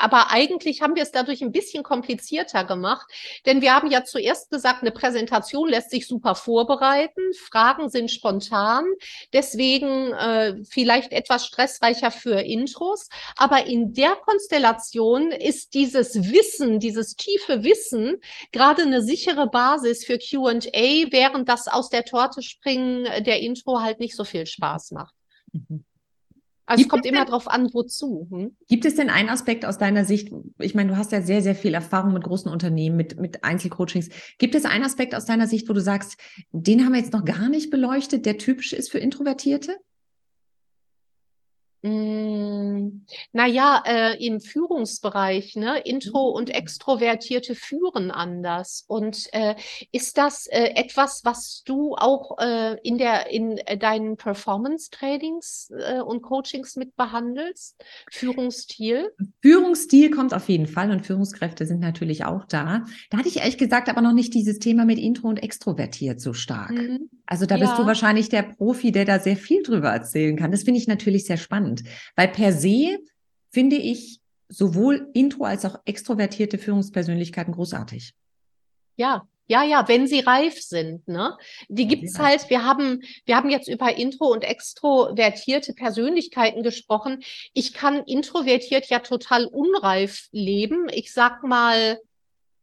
aber eigentlich haben wir es dadurch ein bisschen komplizierter gemacht, denn wir haben ja zuerst gesagt, eine Präsentation lässt sich super vorbereiten, Fragen sind spontan, deswegen äh, vielleicht etwas stressreicher für Intros. Aber in der Konstellation ist dieses Wissen, dieses tiefe Wissen gerade eine sichere Basis für Q&A, während das aus der Torte springen der Intro halt nicht so viel Spaß macht. Mhm. Also gibt es kommt immer darauf an, wozu. Hm? Gibt es denn einen Aspekt aus deiner Sicht, ich meine, du hast ja sehr, sehr viel Erfahrung mit großen Unternehmen, mit, mit Einzelcoachings. Gibt es einen Aspekt aus deiner Sicht, wo du sagst, den haben wir jetzt noch gar nicht beleuchtet, der typisch ist für Introvertierte? Mm, naja, äh, im Führungsbereich, ne? Intro und mhm. Extrovertierte führen anders. Und äh, ist das äh, etwas, was du auch äh, in der in äh, deinen Performance-Trainings äh, und Coachings mit behandelst? Führungsstil? Führungsstil kommt auf jeden Fall und Führungskräfte sind natürlich auch da. Da hatte ich ehrlich gesagt aber noch nicht dieses Thema mit Intro und Extrovertiert so stark. Mhm. Also da bist ja. du wahrscheinlich der Profi, der da sehr viel drüber erzählen kann. Das finde ich natürlich sehr spannend, weil per se finde ich sowohl intro als auch extrovertierte Führungspersönlichkeiten großartig. Ja, ja, ja, wenn sie reif sind, ne? Die gibt's halt, wir haben, wir haben jetzt über intro und extrovertierte Persönlichkeiten gesprochen. Ich kann introvertiert ja total unreif leben. Ich sag mal,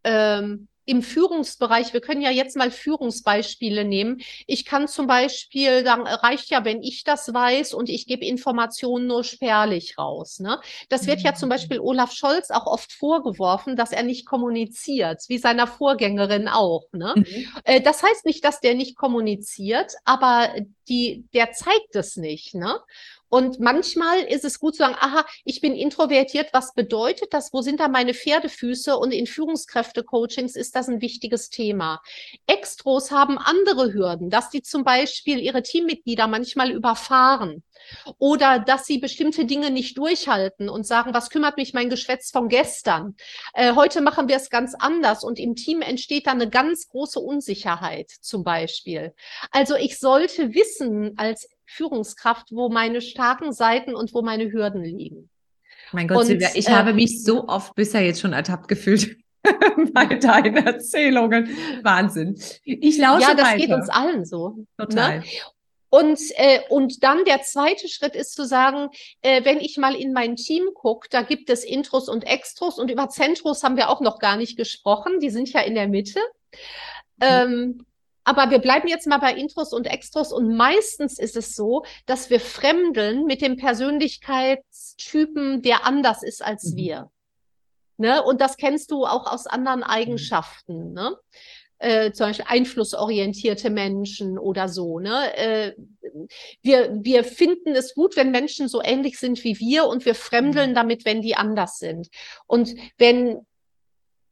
ähm, im Führungsbereich, wir können ja jetzt mal Führungsbeispiele nehmen. Ich kann zum Beispiel, dann reicht ja, wenn ich das weiß und ich gebe Informationen nur spärlich raus. Ne? Das wird ja zum mhm. Beispiel Olaf Scholz auch oft vorgeworfen, dass er nicht kommuniziert, wie seiner Vorgängerin auch. Ne? Mhm. Äh, das heißt nicht, dass der nicht kommuniziert, aber die, der zeigt es nicht. Ne? Und manchmal ist es gut zu sagen, aha, ich bin introvertiert, was bedeutet das? Wo sind da meine Pferdefüße? Und in Führungskräfte-Coachings ist das ein wichtiges Thema. Extros haben andere Hürden, dass die zum Beispiel ihre Teammitglieder manchmal überfahren oder dass sie bestimmte Dinge nicht durchhalten und sagen, was kümmert mich mein Geschwätz von gestern? Äh, heute machen wir es ganz anders und im Team entsteht dann eine ganz große Unsicherheit zum Beispiel. Also ich sollte wissen als Führungskraft, wo meine starken Seiten und wo meine Hürden liegen. Mein Gott, und, Silvia, ich äh, habe mich so oft bisher jetzt schon ertappt gefühlt (laughs) bei deinen Erzählungen. Wahnsinn. Ich lausche Ja, das weiter. geht uns allen so. Ne? Total. Ne? Und, äh, und dann der zweite Schritt ist zu sagen, äh, wenn ich mal in mein Team gucke, da gibt es Intros und Extros und über Zentros haben wir auch noch gar nicht gesprochen, die sind ja in der Mitte. Mhm. Ähm, aber wir bleiben jetzt mal bei Intros und Extros und meistens ist es so, dass wir fremdeln mit dem Persönlichkeitstypen, der anders ist als mhm. wir. Ne? Und das kennst du auch aus anderen mhm. Eigenschaften. Ne? Äh, zum Beispiel einflussorientierte Menschen oder so. Ne? Äh, wir, wir finden es gut, wenn Menschen so ähnlich sind wie wir und wir fremdeln mhm. damit, wenn die anders sind. Und wenn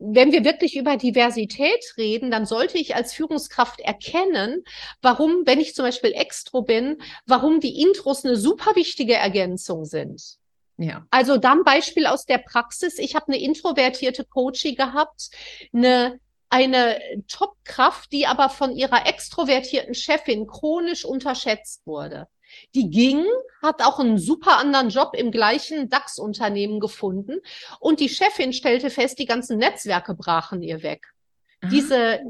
wenn wir wirklich über Diversität reden, dann sollte ich als Führungskraft erkennen, warum, wenn ich zum Beispiel Extro bin, warum die Intros eine super wichtige Ergänzung sind. Ja. Also dann Beispiel aus der Praxis. Ich habe eine introvertierte Coachie gehabt, eine eine Topkraft, die aber von ihrer extrovertierten Chefin chronisch unterschätzt wurde. Die ging, hat auch einen super anderen Job im gleichen DAX-Unternehmen gefunden und die Chefin stellte fest, die ganzen Netzwerke brachen ihr weg. Ah. Diese,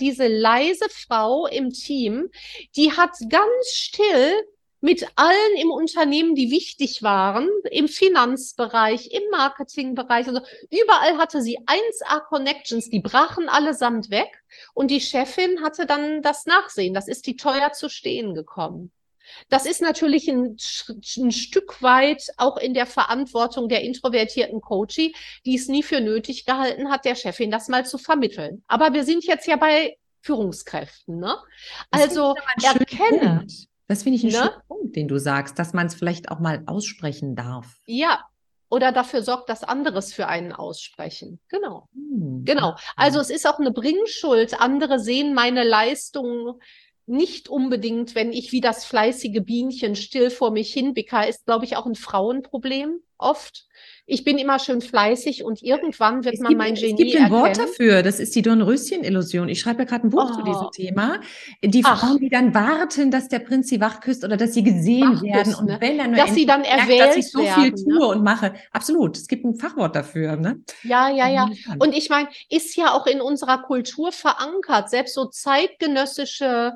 diese leise Frau im Team, die hat ganz still mit allen im Unternehmen, die wichtig waren, im Finanzbereich, im Marketingbereich, also überall hatte sie 1A Connections, die brachen allesamt weg und die Chefin hatte dann das Nachsehen. Das ist die teuer zu stehen gekommen. Das ist natürlich ein, ein, Stück weit auch in der Verantwortung der introvertierten Coachie, die es nie für nötig gehalten hat, der Chefin das mal zu vermitteln. Aber wir sind jetzt ja bei Führungskräften, ne? Also erkenne. Das finde ich einen ne? schönen Punkt, den du sagst, dass man es vielleicht auch mal aussprechen darf. Ja, oder dafür sorgt, dass anderes für einen aussprechen. Genau. Hm. Genau. Also es ist auch eine Bringschuld. Andere sehen meine Leistung nicht unbedingt, wenn ich wie das fleißige Bienchen still vor mich hinbicker, ist, glaube ich, auch ein Frauenproblem oft. Ich bin immer schön fleißig und irgendwann wird es man gibt, mein Genie Es gibt ein Wort dafür, das ist die Dornröschen-Illusion. Ich schreibe ja gerade ein Buch oh. zu diesem oh. Thema. Die Ach. Frauen, die dann warten, dass der Prinz sie wachküsst oder dass sie gesehen Wachküss, werden und ne? wenn dann nur dass sie dann erwählt merkt, dass ich so werden, viel tue ne? und mache. Absolut, es gibt ein Fachwort dafür. Ne? Ja, ja, ja. Und ich meine, ist ja auch in unserer Kultur verankert, selbst so zeitgenössische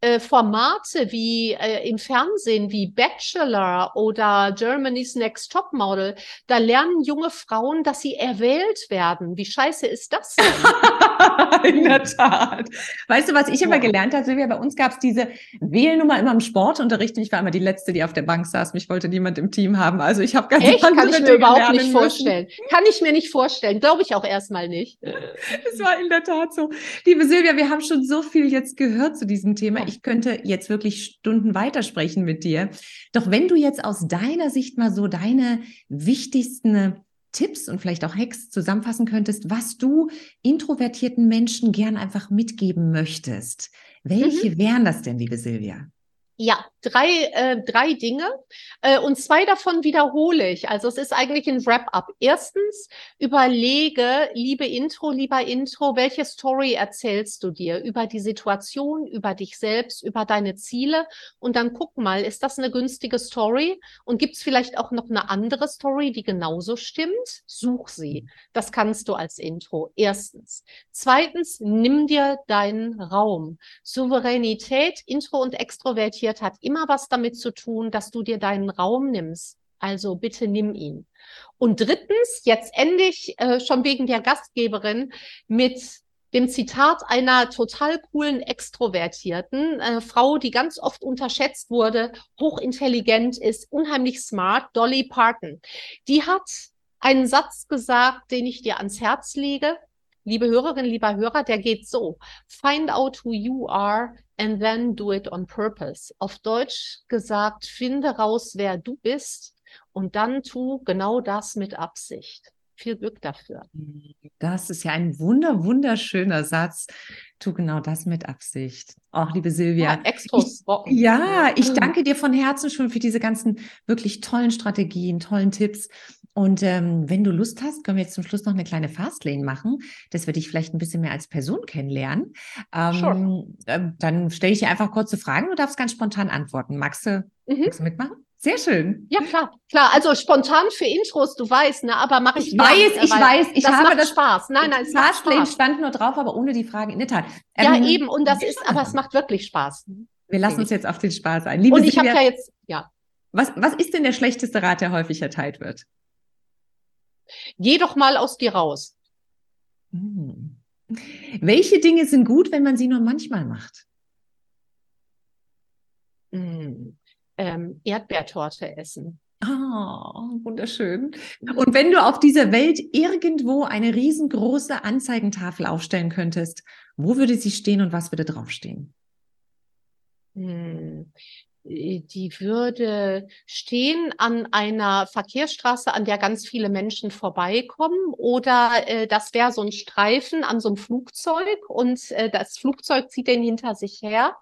äh, Formate wie äh, im Fernsehen wie Bachelor oder Germany's Next Top Model, da lernen junge Frauen, dass sie erwählt werden. Wie scheiße ist das denn? (laughs) (laughs) In der Tat. Weißt du, was ich immer gelernt habe, Silvia? Bei uns gab es diese Wählnummer immer im Sportunterricht. Ich war immer die Letzte, die auf der Bank saß. Mich wollte niemand im Team haben. Also ich habe ganz Echt? Kann ich mir überhaupt nicht vorstellen. Kann ich mir nicht vorstellen. Glaube ich auch erstmal nicht. Es war in der Tat so. Liebe Silvia, wir haben schon so viel jetzt gehört zu diesem Thema ich könnte jetzt wirklich Stunden weitersprechen mit dir. Doch wenn du jetzt aus deiner Sicht mal so deine wichtigsten Tipps und vielleicht auch Hacks zusammenfassen könntest, was du introvertierten Menschen gern einfach mitgeben möchtest. Welche mhm. wären das denn, liebe Silvia? Ja, drei, äh, drei Dinge äh, und zwei davon wiederhole ich. Also es ist eigentlich ein Wrap-up. Erstens, überlege, liebe Intro, lieber Intro, welche Story erzählst du dir über die Situation, über dich selbst, über deine Ziele und dann guck mal, ist das eine günstige Story und gibt es vielleicht auch noch eine andere Story, die genauso stimmt? Such sie. Das kannst du als Intro. Erstens. Zweitens, nimm dir deinen Raum. Souveränität, Intro und Extrovertiert hat immer was damit zu tun, dass du dir deinen Raum nimmst. Also bitte nimm ihn. Und drittens, jetzt endlich äh, schon wegen der Gastgeberin mit dem Zitat einer total coolen Extrovertierten, äh, Frau, die ganz oft unterschätzt wurde, hochintelligent ist, unheimlich smart, Dolly Parton. Die hat einen Satz gesagt, den ich dir ans Herz lege. Liebe Hörerin, lieber Hörer, der geht so. Find out who you are and then do it on purpose. Auf Deutsch gesagt, finde raus, wer du bist und dann tu genau das mit Absicht. Viel Glück dafür. Das ist ja ein wunder, wunderschöner Satz. Tu genau das mit Absicht. Auch liebe Silvia. Ja. Ich, ja, ich danke dir von Herzen schon für diese ganzen wirklich tollen Strategien, tollen Tipps. Und ähm, wenn du Lust hast, können wir jetzt zum Schluss noch eine kleine Fastlane machen, dass wir dich vielleicht ein bisschen mehr als Person kennenlernen. Ähm, sure. äh, dann stelle ich dir einfach kurze Fragen und darfst ganz spontan antworten. Magst du, mhm. magst du mitmachen? Sehr schön. Ja, klar, klar. Also spontan für Intros, du weißt, ne, aber mache ich Ich weiß, ich weiß, ich das habe macht das Spaß. Nein, nein, es Fastlane stand nur drauf, aber ohne die Frage in der Tat. Ja, ähm, eben, und das ist, aber es macht wirklich Spaß. Wir lassen uns jetzt auf den Spaß ein. Liebe und ich habe ja jetzt, ja. Was, was ist denn der schlechteste Rat, der häufig erteilt wird? Geh doch mal aus dir raus. Hm. Welche Dinge sind gut, wenn man sie nur manchmal macht? Hm ähm, Erdbeertorte essen. Oh, wunderschön. Und wenn du auf dieser Welt irgendwo eine riesengroße Anzeigentafel aufstellen könntest, wo würde sie stehen und was würde draufstehen? Hm. Die würde stehen an einer Verkehrsstraße, an der ganz viele Menschen vorbeikommen. Oder äh, das wäre so ein Streifen an so einem Flugzeug und äh, das Flugzeug zieht den hinter sich her.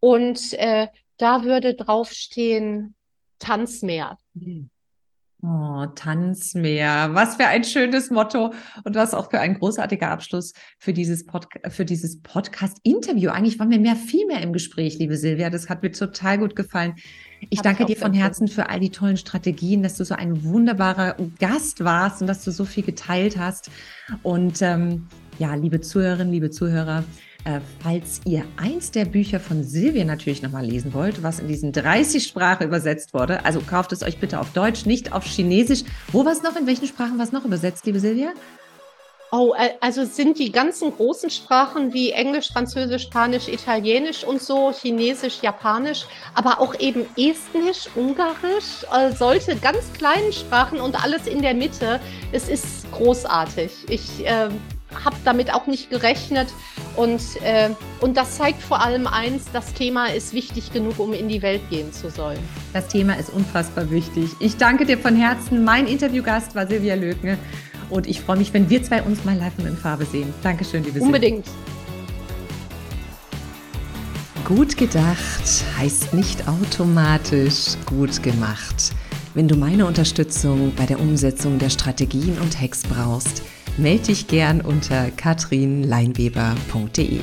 Und äh, da würde draufstehen Tanzmeer. Oh, Tanzmeer. Was für ein schönes Motto und was auch für ein großartiger Abschluss für dieses, Pod für dieses Podcast-Interview. Eigentlich waren wir mehr, viel mehr im Gespräch, liebe Silvia. Das hat mir total gut gefallen. Ich Hab danke ich dir von Herzen für all die tollen Strategien, dass du so ein wunderbarer Gast warst und dass du so viel geteilt hast. Und ähm, ja, liebe Zuhörerinnen, liebe Zuhörer, falls ihr eins der Bücher von Silvia natürlich nochmal lesen wollt, was in diesen 30 Sprachen übersetzt wurde, also kauft es euch bitte auf Deutsch, nicht auf Chinesisch. Wo war es noch? In welchen Sprachen war es noch übersetzt, liebe Silvia? Oh, äh, also sind die ganzen großen Sprachen wie Englisch, Französisch, Spanisch, Italienisch und so, Chinesisch, Japanisch, aber auch eben Estnisch, Ungarisch, äh, solche ganz kleinen Sprachen und alles in der Mitte. Es ist großartig. Ich äh, habe damit auch nicht gerechnet. Und, äh, und das zeigt vor allem eins, das Thema ist wichtig genug, um in die Welt gehen zu sollen. Das Thema ist unfassbar wichtig. Ich danke dir von Herzen. Mein Interviewgast war Silvia Lögne. Und ich freue mich, wenn wir zwei uns mal live und in Farbe sehen. Dankeschön, liebe Silvia. Unbedingt. Gut gedacht heißt nicht automatisch gut gemacht. Wenn du meine Unterstützung bei der Umsetzung der Strategien und Hacks brauchst, melde dich gern unter katrinleinweber.de.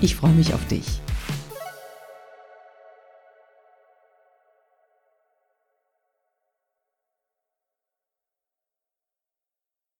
Ich freue mich auf dich.